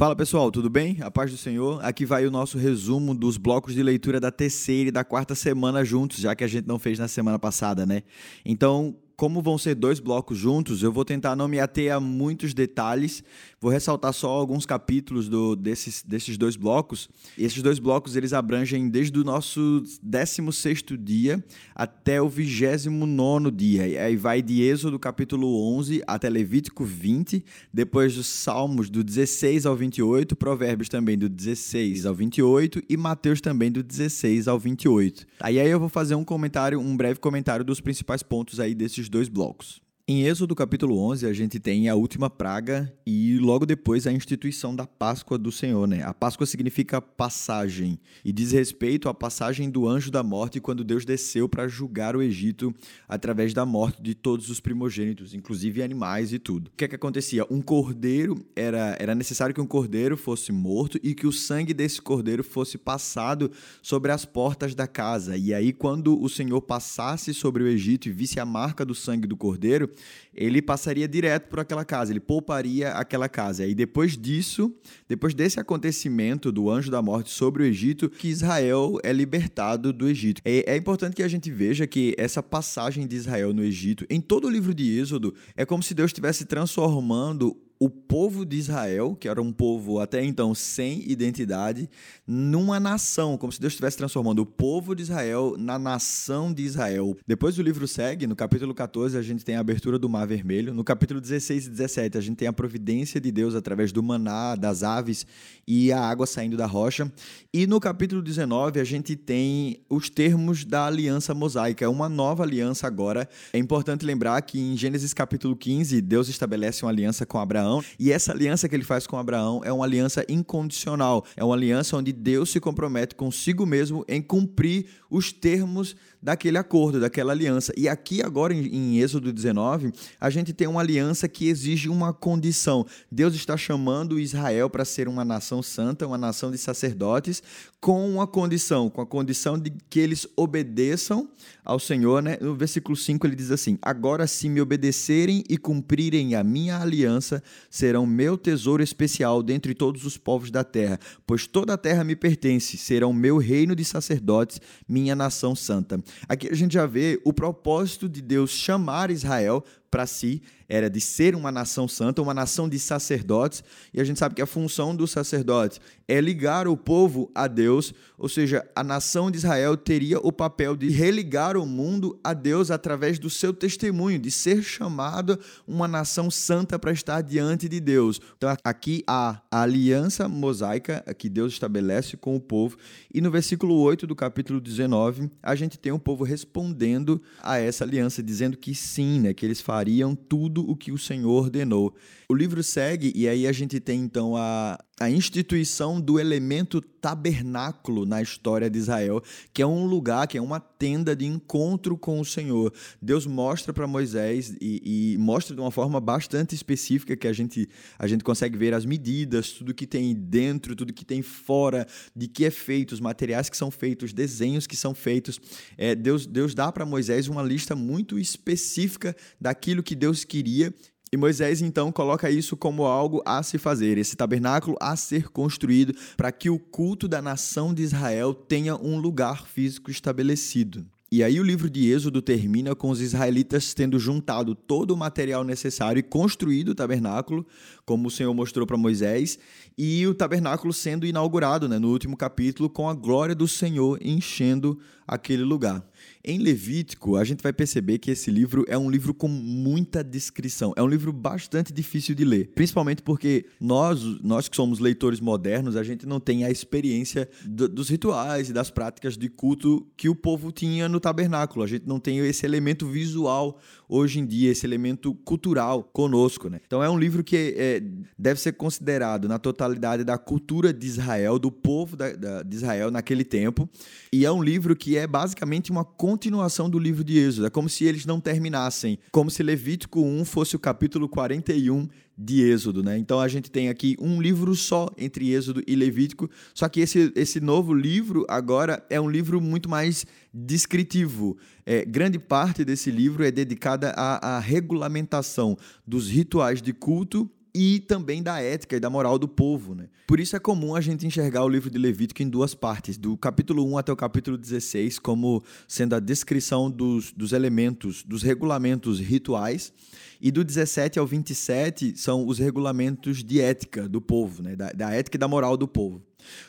Fala pessoal, tudo bem? A paz do Senhor. Aqui vai o nosso resumo dos blocos de leitura da terceira e da quarta semana juntos, já que a gente não fez na semana passada, né? Então, como vão ser dois blocos juntos, eu vou tentar não me ater a muitos detalhes. Vou ressaltar só alguns capítulos do, desses, desses dois blocos. Esses dois blocos eles abrangem desde o nosso 16 dia até o 29 dia. E aí vai de Êxodo capítulo 11 até Levítico 20, depois dos Salmos do 16 ao 28, Provérbios também do 16 ao 28 e Mateus também do 16 ao 28. Aí aí eu vou fazer um comentário, um breve comentário dos principais pontos aí desses dois blocos. Em Êxodo capítulo 11, a gente tem a última praga e logo depois a instituição da Páscoa do Senhor, né? A Páscoa significa passagem e diz respeito à passagem do anjo da morte quando Deus desceu para julgar o Egito através da morte de todos os primogênitos, inclusive animais e tudo. O que é que acontecia? Um cordeiro era era necessário que um cordeiro fosse morto e que o sangue desse cordeiro fosse passado sobre as portas da casa. E aí quando o Senhor passasse sobre o Egito e visse a marca do sangue do cordeiro, ele passaria direto por aquela casa, ele pouparia aquela casa. E depois disso, depois desse acontecimento do anjo da morte sobre o Egito, que Israel é libertado do Egito. É, é importante que a gente veja que essa passagem de Israel no Egito, em todo o livro de Êxodo, é como se Deus estivesse transformando o povo de Israel, que era um povo até então sem identidade, numa nação, como se Deus estivesse transformando o povo de Israel na nação de Israel. Depois o livro segue, no capítulo 14 a gente tem a abertura do Mar Vermelho, no capítulo 16 e 17 a gente tem a providência de Deus através do maná, das aves e a água saindo da rocha, e no capítulo 19 a gente tem os termos da aliança mosaica, é uma nova aliança agora. É importante lembrar que em Gênesis capítulo 15 Deus estabelece uma aliança com Abraão Abraão. E essa aliança que ele faz com Abraão é uma aliança incondicional. É uma aliança onde Deus se compromete consigo mesmo em cumprir os termos daquele acordo, daquela aliança. E aqui agora em, Êxodo 19, a gente tem uma aliança que exige uma condição. Deus está chamando Israel para ser uma nação santa, uma nação de sacerdotes, com uma condição, com a condição de que eles obedeçam ao Senhor, né? No versículo 5 ele diz assim: "Agora se me obedecerem e cumprirem a minha aliança, serão meu tesouro especial dentre todos os povos da terra, pois toda a terra me pertence, serão meu reino de sacerdotes, minha nação santa." Aqui a gente já vê o propósito de Deus chamar Israel para si era de ser uma nação santa, uma nação de sacerdotes, e a gente sabe que a função dos sacerdotes é ligar o povo a Deus, ou seja, a nação de Israel teria o papel de religar o mundo a Deus através do seu testemunho, de ser chamada uma nação santa para estar diante de Deus. Então aqui há a aliança mosaica que Deus estabelece com o povo, e no versículo 8 do capítulo 19, a gente tem o povo respondendo a essa aliança, dizendo que sim, né, que eles fariam tudo o que o Senhor ordenou. O livro segue, e aí a gente tem então a, a instituição do elemento tabernáculo na história de Israel, que é um lugar, que é uma tenda de encontro com o Senhor. Deus mostra para Moisés e, e, mostra de uma forma bastante específica que a gente, a gente consegue ver as medidas, tudo que tem dentro, tudo que tem fora, de que é feito, os materiais que são feitos, desenhos que são feitos. É, Deus, Deus dá para Moisés uma lista muito específica daquilo que Deus queria e Moisés então coloca isso como algo a se fazer, esse tabernáculo a ser construído para que o culto da nação de Israel tenha um lugar físico estabelecido. E aí o livro de Êxodo termina com os israelitas tendo juntado todo o material necessário e construído o tabernáculo, como o Senhor mostrou para Moisés, e o tabernáculo sendo inaugurado né, no último capítulo com a glória do Senhor enchendo aquele lugar. Em Levítico, a gente vai perceber que esse livro é um livro com muita descrição. É um livro bastante difícil de ler, principalmente porque nós, nós que somos leitores modernos, a gente não tem a experiência do, dos rituais e das práticas de culto que o povo tinha no tabernáculo. A gente não tem esse elemento visual hoje em dia, esse elemento cultural conosco. Né? Então é um livro que é, deve ser considerado na totalidade da cultura de Israel, do povo da, da, de Israel naquele tempo. E é um livro que é basicamente uma continuação do livro de Êxodo. É como se eles não terminassem, como se Levítico 1 fosse o capítulo 41 de Êxodo, né? Então a gente tem aqui um livro só entre Êxodo e Levítico, só que esse, esse novo livro agora é um livro muito mais descritivo. É, grande parte desse livro é dedicada à, à regulamentação dos rituais de culto e também da ética e da moral do povo. Né? Por isso é comum a gente enxergar o livro de Levítico em duas partes, do capítulo 1 até o capítulo 16, como sendo a descrição dos, dos elementos, dos regulamentos rituais, e do 17 ao 27 são os regulamentos de ética do povo, né? da, da ética e da moral do povo.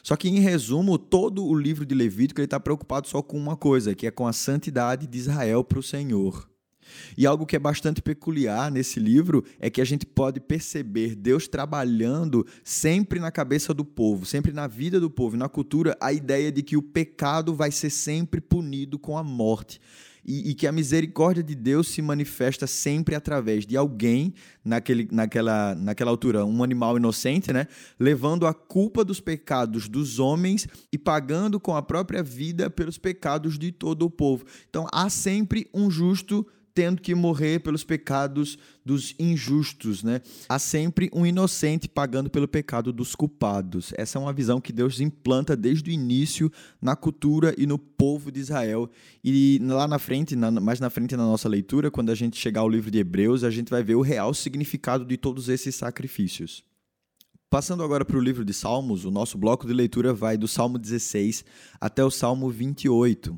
Só que, em resumo, todo o livro de Levítico está preocupado só com uma coisa, que é com a santidade de Israel para o Senhor. E algo que é bastante peculiar nesse livro é que a gente pode perceber Deus trabalhando sempre na cabeça do povo, sempre na vida do povo, na cultura, a ideia de que o pecado vai ser sempre punido com a morte. E, e, que a misericórdia de Deus se manifesta sempre através de alguém, naquele, naquela, naquela altura, um animal inocente, né? levando a culpa dos pecados dos homens e pagando com a própria vida pelos pecados de todo o povo. Então há sempre um justo tendo que morrer pelos pecados dos injustos, né? Há sempre um inocente pagando pelo pecado dos culpados. Essa é uma visão que Deus implanta desde o início na cultura e no povo de Israel. E lá na frente, na, mais na frente na nossa leitura, quando a gente chegar ao livro de Hebreus, a gente vai ver o real significado de todos esses sacrifícios. Passando agora para o livro de Salmos, o nosso bloco de leitura vai do Salmo 16 até o Salmo 28.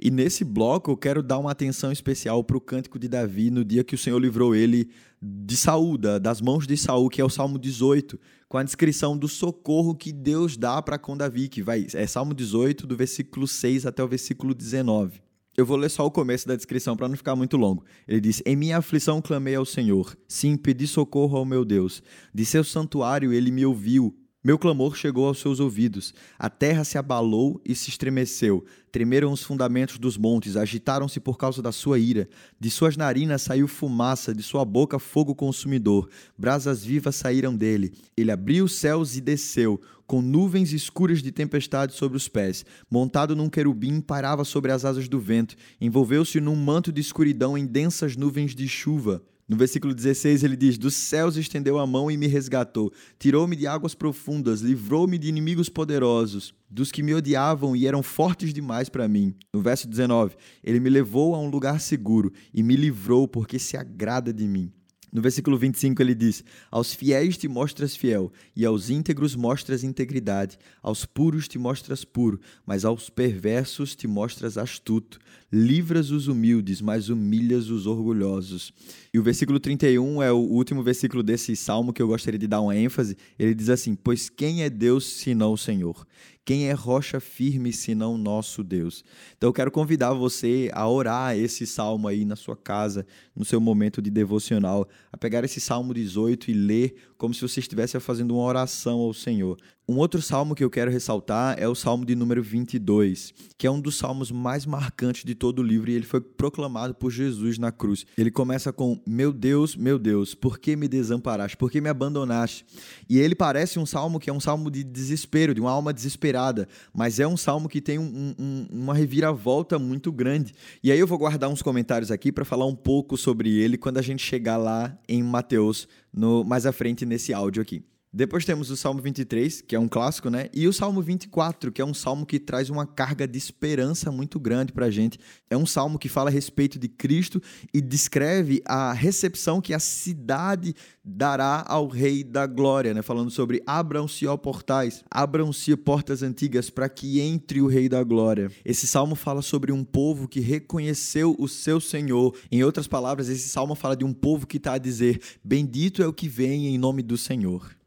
E nesse bloco eu quero dar uma atenção especial para o cântico de Davi no dia que o Senhor livrou ele de Saul, das mãos de Saul, que é o Salmo 18, com a descrição do socorro que Deus dá para com Davi, que vai é Salmo 18 do versículo 6 até o versículo 19. Eu vou ler só o começo da descrição para não ficar muito longo. Ele diz: Em minha aflição clamei ao Senhor, sim, pedi socorro ao meu Deus. De seu santuário ele me ouviu meu clamor chegou aos seus ouvidos. A terra se abalou e se estremeceu. Tremeram os fundamentos dos montes, agitaram-se por causa da sua ira. De suas narinas saiu fumaça, de sua boca fogo consumidor. Brasas vivas saíram dele. Ele abriu os céus e desceu, com nuvens escuras de tempestade sobre os pés. Montado num querubim, parava sobre as asas do vento. Envolveu-se num manto de escuridão em densas nuvens de chuva. No versículo 16 ele diz: Dos céus estendeu a mão e me resgatou, tirou-me de águas profundas, livrou-me de inimigos poderosos, dos que me odiavam e eram fortes demais para mim. No verso 19, ele me levou a um lugar seguro e me livrou porque se agrada de mim. No versículo 25 ele diz: Aos fiéis te mostras fiel, e aos íntegros mostras integridade, aos puros te mostras puro, mas aos perversos te mostras astuto. Livras os humildes, mas humilhas os orgulhosos. E o versículo 31 é o último versículo desse salmo que eu gostaria de dar uma ênfase. Ele diz assim: Pois quem é Deus senão o Senhor? Quem é rocha firme senão nosso Deus? Então eu quero convidar você a orar esse salmo aí na sua casa, no seu momento de devocional, a pegar esse salmo 18 e ler como se você estivesse fazendo uma oração ao Senhor. Um outro salmo que eu quero ressaltar é o salmo de número 22, que é um dos salmos mais marcantes de todo o livro e ele foi proclamado por Jesus na cruz. Ele começa com: Meu Deus, meu Deus, por que me desamparaste? Por que me abandonaste? E ele parece um salmo que é um salmo de desespero, de uma alma desesperada, mas é um salmo que tem um, um, uma reviravolta muito grande. E aí eu vou guardar uns comentários aqui para falar um pouco sobre ele quando a gente chegar lá em Mateus, no, mais à frente nesse áudio aqui. Depois temos o Salmo 23, que é um clássico, né? E o Salmo 24, que é um salmo que traz uma carga de esperança muito grande para a gente. É um salmo que fala a respeito de Cristo e descreve a recepção que a cidade dará ao Rei da Glória, né? Falando sobre abram-se, ó portais, abram-se portas antigas para que entre o Rei da Glória. Esse salmo fala sobre um povo que reconheceu o seu Senhor. Em outras palavras, esse salmo fala de um povo que está a dizer: Bendito é o que vem em nome do Senhor.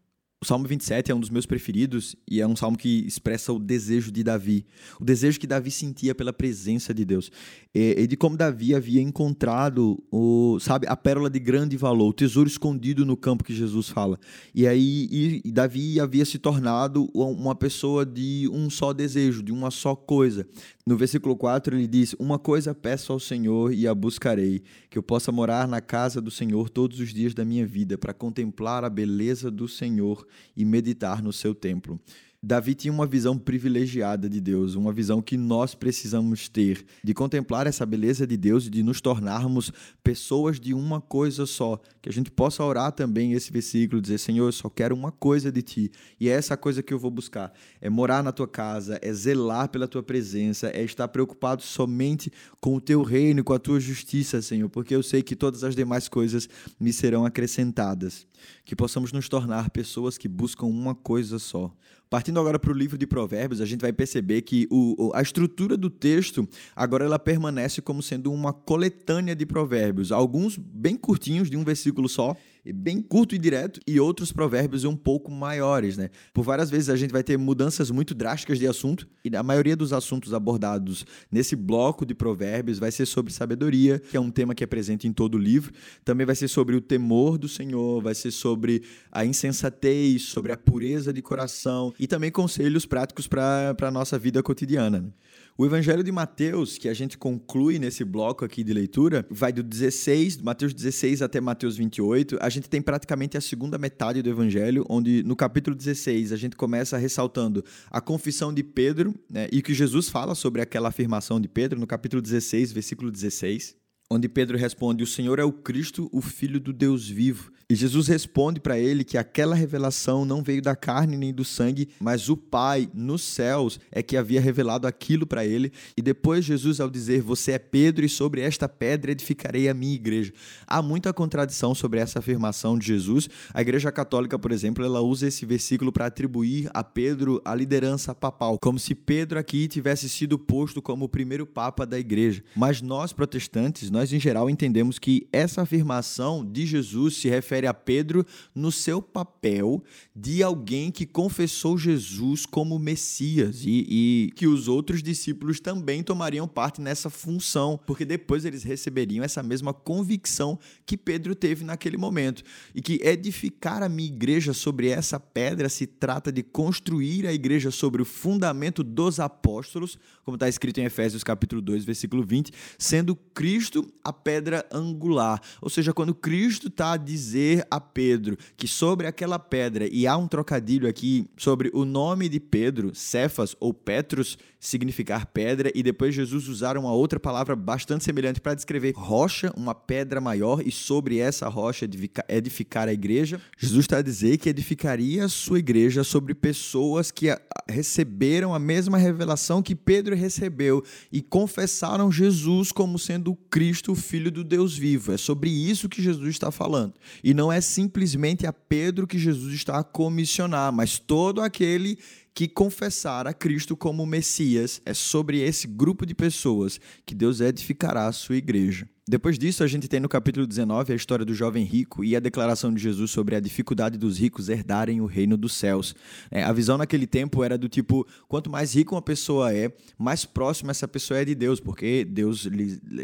O Salmo 27 é um dos meus preferidos e é um salmo que expressa o desejo de Davi, o desejo que Davi sentia pela presença de Deus e de como Davi havia encontrado o, sabe, a pérola de grande valor, o tesouro escondido no campo que Jesus fala. E aí e, Davi havia se tornado uma pessoa de um só desejo, de uma só coisa. No versículo 4 ele diz: Uma coisa peço ao Senhor e a buscarei, que eu possa morar na casa do Senhor todos os dias da minha vida, para contemplar a beleza do Senhor e meditar no seu templo. Davi tinha uma visão privilegiada de Deus, uma visão que nós precisamos ter, de contemplar essa beleza de Deus e de nos tornarmos pessoas de uma coisa só. Que a gente possa orar também esse versículo, dizer: Senhor, eu só quero uma coisa de ti, e é essa coisa que eu vou buscar: é morar na tua casa, é zelar pela tua presença, é estar preocupado somente com o teu reino e com a tua justiça, Senhor, porque eu sei que todas as demais coisas me serão acrescentadas. Que possamos nos tornar pessoas que buscam uma coisa só. Partindo agora para o livro de Provérbios, a gente vai perceber que o, a estrutura do texto agora ela permanece como sendo uma coletânea de provérbios, alguns bem curtinhos de um versículo só, bem curto e direto, e outros provérbios um pouco maiores, né? Por várias vezes a gente vai ter mudanças muito drásticas de assunto, e a maioria dos assuntos abordados nesse bloco de provérbios vai ser sobre sabedoria, que é um tema que é presente em todo o livro. Também vai ser sobre o temor do Senhor, vai ser sobre a insensatez, sobre a pureza de coração e também conselhos práticos para a nossa vida cotidiana. Né? O Evangelho de Mateus, que a gente conclui nesse bloco aqui de leitura, vai do 16, Mateus 16 até Mateus 28. A gente tem praticamente a segunda metade do Evangelho, onde no capítulo 16 a gente começa ressaltando a confissão de Pedro né, e que Jesus fala sobre aquela afirmação de Pedro no capítulo 16, versículo 16 onde Pedro responde: O Senhor é o Cristo, o Filho do Deus vivo. E Jesus responde para ele que aquela revelação não veio da carne nem do sangue, mas o Pai nos céus é que havia revelado aquilo para ele. E depois Jesus, ao dizer: Você é Pedro, e sobre esta pedra edificarei a minha igreja. Há muita contradição sobre essa afirmação de Jesus. A Igreja Católica, por exemplo, ela usa esse versículo para atribuir a Pedro a liderança papal, como se Pedro aqui tivesse sido posto como o primeiro papa da igreja. Mas nós, protestantes, nós em geral entendemos que essa afirmação de Jesus se refere a Pedro no seu papel de alguém que confessou Jesus como Messias e, e que os outros discípulos também tomariam parte nessa função, porque depois eles receberiam essa mesma convicção que Pedro teve naquele momento. E que edificar a minha igreja sobre essa pedra se trata de construir a igreja sobre o fundamento dos apóstolos, como está escrito em Efésios capítulo 2, versículo 20, sendo Cristo a pedra angular. Ou seja, quando Cristo está a dizer a Pedro que sobre aquela pedra, e há um trocadilho aqui sobre o nome de Pedro, Cefas ou Petrus, significar pedra, e depois Jesus usar uma outra palavra bastante semelhante para descrever rocha, uma pedra maior, e sobre essa rocha edificar a igreja. Jesus está a dizer que edificaria a sua igreja sobre pessoas que receberam a mesma revelação que Pedro recebeu e confessaram Jesus como sendo o Cristo, o Filho do Deus vivo. É sobre isso que Jesus está falando. E não é simplesmente a Pedro que Jesus está a comissionar, mas todo aquele que confessar a Cristo como Messias. É sobre esse grupo de pessoas que Deus edificará a sua igreja. Depois disso, a gente tem no capítulo 19 a história do jovem rico e a declaração de Jesus sobre a dificuldade dos ricos herdarem o reino dos céus. É, a visão naquele tempo era do tipo: quanto mais rica uma pessoa é, mais próxima essa pessoa é de Deus, porque Deus,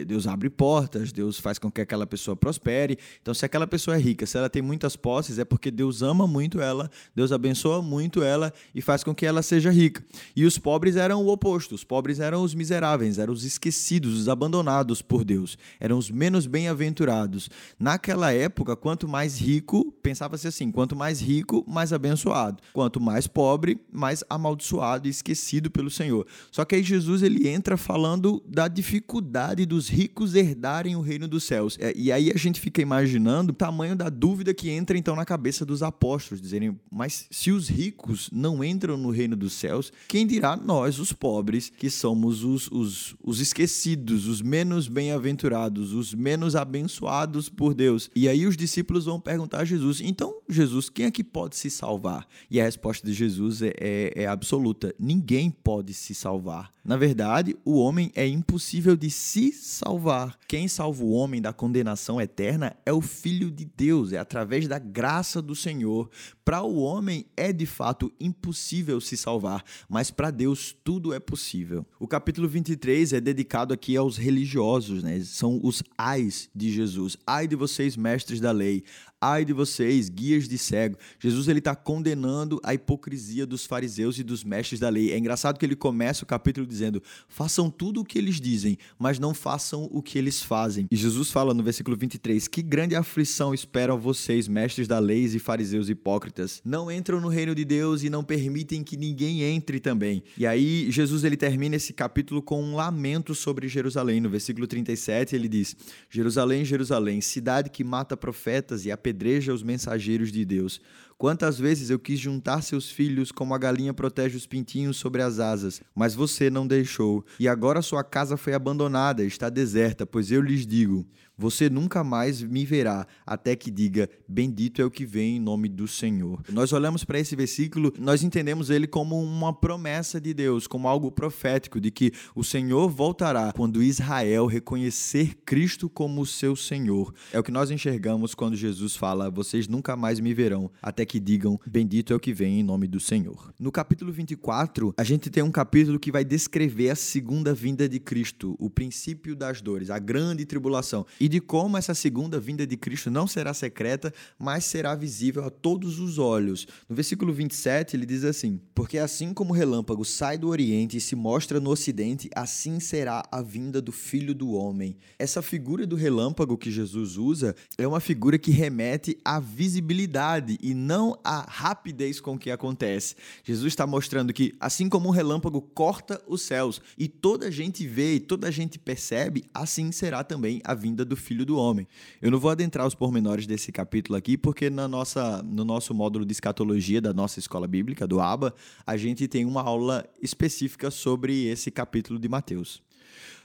Deus abre portas, Deus faz com que aquela pessoa prospere. Então, se aquela pessoa é rica, se ela tem muitas posses, é porque Deus ama muito ela, Deus abençoa muito ela e faz com que ela seja rica. E os pobres eram o oposto: os pobres eram os miseráveis, eram os esquecidos, os abandonados por Deus eram os menos bem-aventurados. Naquela época, quanto mais rico, pensava-se assim: quanto mais rico, mais abençoado. Quanto mais pobre, mais amaldiçoado e esquecido pelo Senhor. Só que aí Jesus ele entra falando da dificuldade dos ricos herdarem o reino dos céus. É, e aí a gente fica imaginando o tamanho da dúvida que entra então na cabeça dos apóstolos, dizerem: mas se os ricos não entram no reino dos céus, quem dirá nós, os pobres, que somos os, os, os esquecidos, os menos bem-aventurados? Os menos abençoados por Deus. E aí os discípulos vão perguntar a Jesus: então, Jesus, quem é que pode se salvar? E a resposta de Jesus é, é, é absoluta: ninguém pode se salvar. Na verdade, o homem é impossível de se salvar. Quem salva o homem da condenação eterna é o Filho de Deus, é através da graça do Senhor. Para o homem é de fato impossível se salvar, mas para Deus tudo é possível. O capítulo 23 é dedicado aqui aos religiosos, né? São os ais de Jesus. Ai de vocês, mestres da lei. Ai de vocês, guias de cego. Jesus ele está condenando a hipocrisia dos fariseus e dos mestres da lei. É engraçado que ele começa o capítulo dizendo: façam tudo o que eles dizem, mas não façam o que eles fazem. E Jesus fala no versículo 23: Que grande aflição espera vocês, mestres da lei e fariseus hipócritas. Não entram no reino de Deus e não permitem que ninguém entre também. E aí Jesus ele termina esse capítulo com um lamento sobre Jerusalém. No versículo 37 ele diz: Jerusalém, Jerusalém, cidade que mata profetas e apedreja os mensageiros de Deus. Quantas vezes eu quis juntar seus filhos como a galinha protege os pintinhos sobre as asas, mas você não deixou. E agora sua casa foi abandonada, está deserta, pois eu lhes digo: você nunca mais me verá, até que diga: Bendito é o que vem em nome do Senhor. Nós olhamos para esse versículo, nós entendemos ele como uma promessa de Deus, como algo profético, de que o Senhor voltará quando Israel reconhecer Cristo como seu Senhor. É o que nós enxergamos quando Jesus fala: Vocês nunca mais me verão, até que digam: Bendito é o que vem em nome do Senhor. No capítulo 24, a gente tem um capítulo que vai descrever a segunda vinda de Cristo, o princípio das dores, a grande tribulação, e de como essa segunda vinda de Cristo não será secreta, mas será visível a todos os olhos. No versículo 27, ele diz assim: Porque assim como o relâmpago sai do Oriente e se mostra no Ocidente, assim será a vinda do Filho do Homem. Essa figura do relâmpago que Jesus usa é uma figura que remete à visibilidade e não a rapidez com que acontece. Jesus está mostrando que, assim como um relâmpago corta os céus e toda a gente vê e toda a gente percebe, assim será também a vinda do Filho do Homem. Eu não vou adentrar os pormenores desse capítulo aqui, porque na nossa, no nosso módulo de escatologia da nossa escola bíblica, do ABA, a gente tem uma aula específica sobre esse capítulo de Mateus.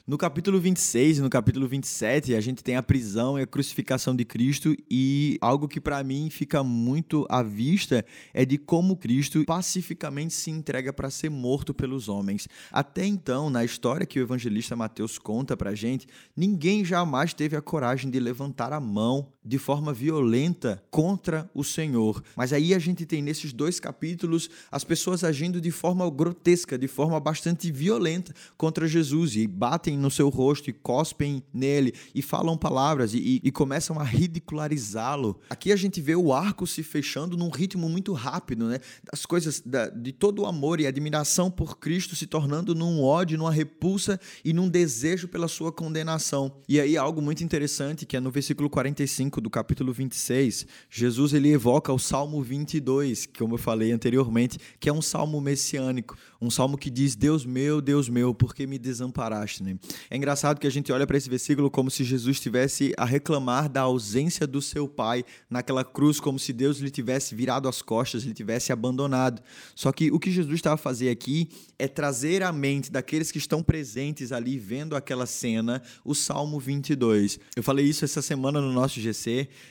No capítulo 26 e no capítulo 27, a gente tem a prisão e a crucificação de Cristo e algo que para mim fica muito à vista é de como Cristo pacificamente se entrega para ser morto pelos homens. Até então, na história que o evangelista Mateus conta pra gente, ninguém jamais teve a coragem de levantar a mão de forma violenta contra o Senhor. Mas aí a gente tem nesses dois capítulos as pessoas agindo de forma grotesca, de forma bastante violenta contra Jesus e batem no seu rosto e cospem nele e falam palavras e, e, e começam a ridicularizá-lo. Aqui a gente vê o arco se fechando num ritmo muito rápido, né? As coisas da, de todo o amor e admiração por Cristo se tornando num ódio, numa repulsa e num desejo pela sua condenação. E aí algo muito interessante que é no versículo 45 do capítulo 26, Jesus ele evoca o Salmo 22, que como eu falei anteriormente, que é um salmo messiânico, um salmo que diz: "Deus meu, Deus meu, por que me desamparaste?"? É engraçado que a gente olha para esse versículo como se Jesus estivesse a reclamar da ausência do seu pai naquela cruz, como se Deus lhe tivesse virado as costas, lhe tivesse abandonado. Só que o que Jesus estava a fazer aqui é trazer à mente daqueles que estão presentes ali vendo aquela cena o Salmo 22. Eu falei isso essa semana no nosso GC,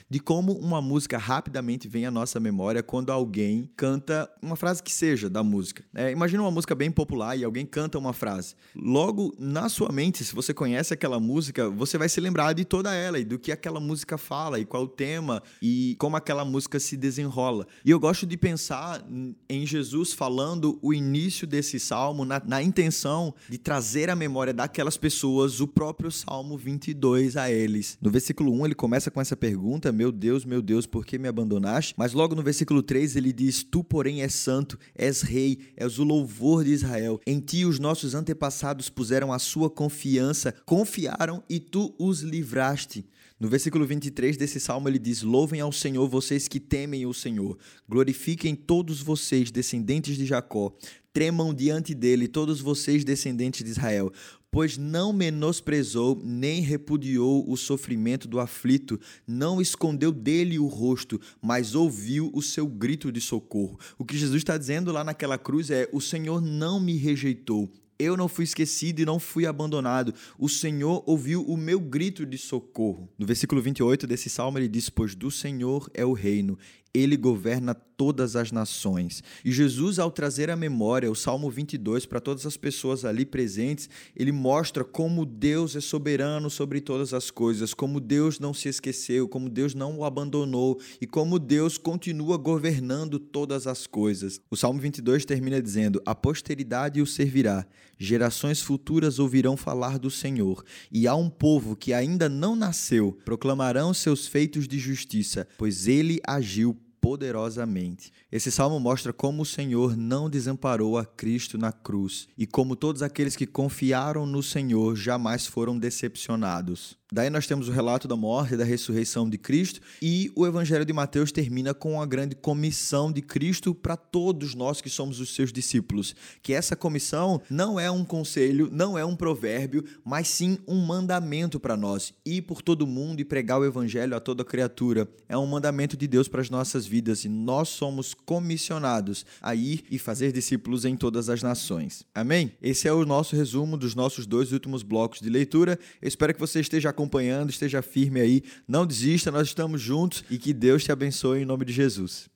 de como uma música rapidamente vem à nossa memória quando alguém canta uma frase que seja da música. É, imagina uma música bem popular e alguém canta uma frase. Logo, na sua mente, mente, se você conhece aquela música, você vai se lembrar de toda ela e do que aquela música fala e qual o tema e como aquela música se desenrola. E eu gosto de pensar em Jesus falando o início desse salmo na, na intenção de trazer à memória daquelas pessoas o próprio Salmo 22 a eles. No versículo 1 ele começa com essa pergunta: Meu Deus, meu Deus, por que me abandonaste? Mas logo no versículo 3 ele diz: Tu, porém, és santo, és rei, és o louvor de Israel. Em ti os nossos antepassados puseram a sua confiança confiaram e tu os livraste. No versículo 23 desse salmo ele diz: Louvem ao Senhor vocês que temem o Senhor, glorifiquem todos vocês, descendentes de Jacó, tremam diante dele todos vocês, descendentes de Israel, pois não menosprezou nem repudiou o sofrimento do aflito, não escondeu dele o rosto, mas ouviu o seu grito de socorro. O que Jesus está dizendo lá naquela cruz é: O Senhor não me rejeitou, eu não fui esquecido e não fui abandonado. O Senhor ouviu o meu grito de socorro. No versículo 28 desse salmo ele diz: Pois do Senhor é o reino, ele governa todas as nações. E Jesus, ao trazer à memória o Salmo 22 para todas as pessoas ali presentes, ele mostra como Deus é soberano sobre todas as coisas, como Deus não se esqueceu, como Deus não o abandonou e como Deus continua governando todas as coisas. O Salmo 22 termina dizendo: A posteridade o servirá, gerações futuras ouvirão falar do Senhor, e há um povo que ainda não nasceu, proclamarão seus feitos de justiça, pois ele agiu poderosamente. Esse salmo mostra como o Senhor não desamparou a Cristo na cruz e como todos aqueles que confiaram no Senhor jamais foram decepcionados. Daí nós temos o relato da morte e da ressurreição de Cristo e o Evangelho de Mateus termina com a grande comissão de Cristo para todos nós que somos os seus discípulos. Que essa comissão não é um conselho, não é um provérbio, mas sim um mandamento para nós. Ir por todo mundo e pregar o Evangelho a toda criatura. É um mandamento de Deus para as nossas vidas e nós somos comissionados a ir e fazer discípulos em todas as nações. Amém? Esse é o nosso resumo dos nossos dois últimos blocos de leitura. Eu espero que você esteja acompanhando, esteja firme aí. Não desista, nós estamos juntos e que Deus te abençoe em nome de Jesus.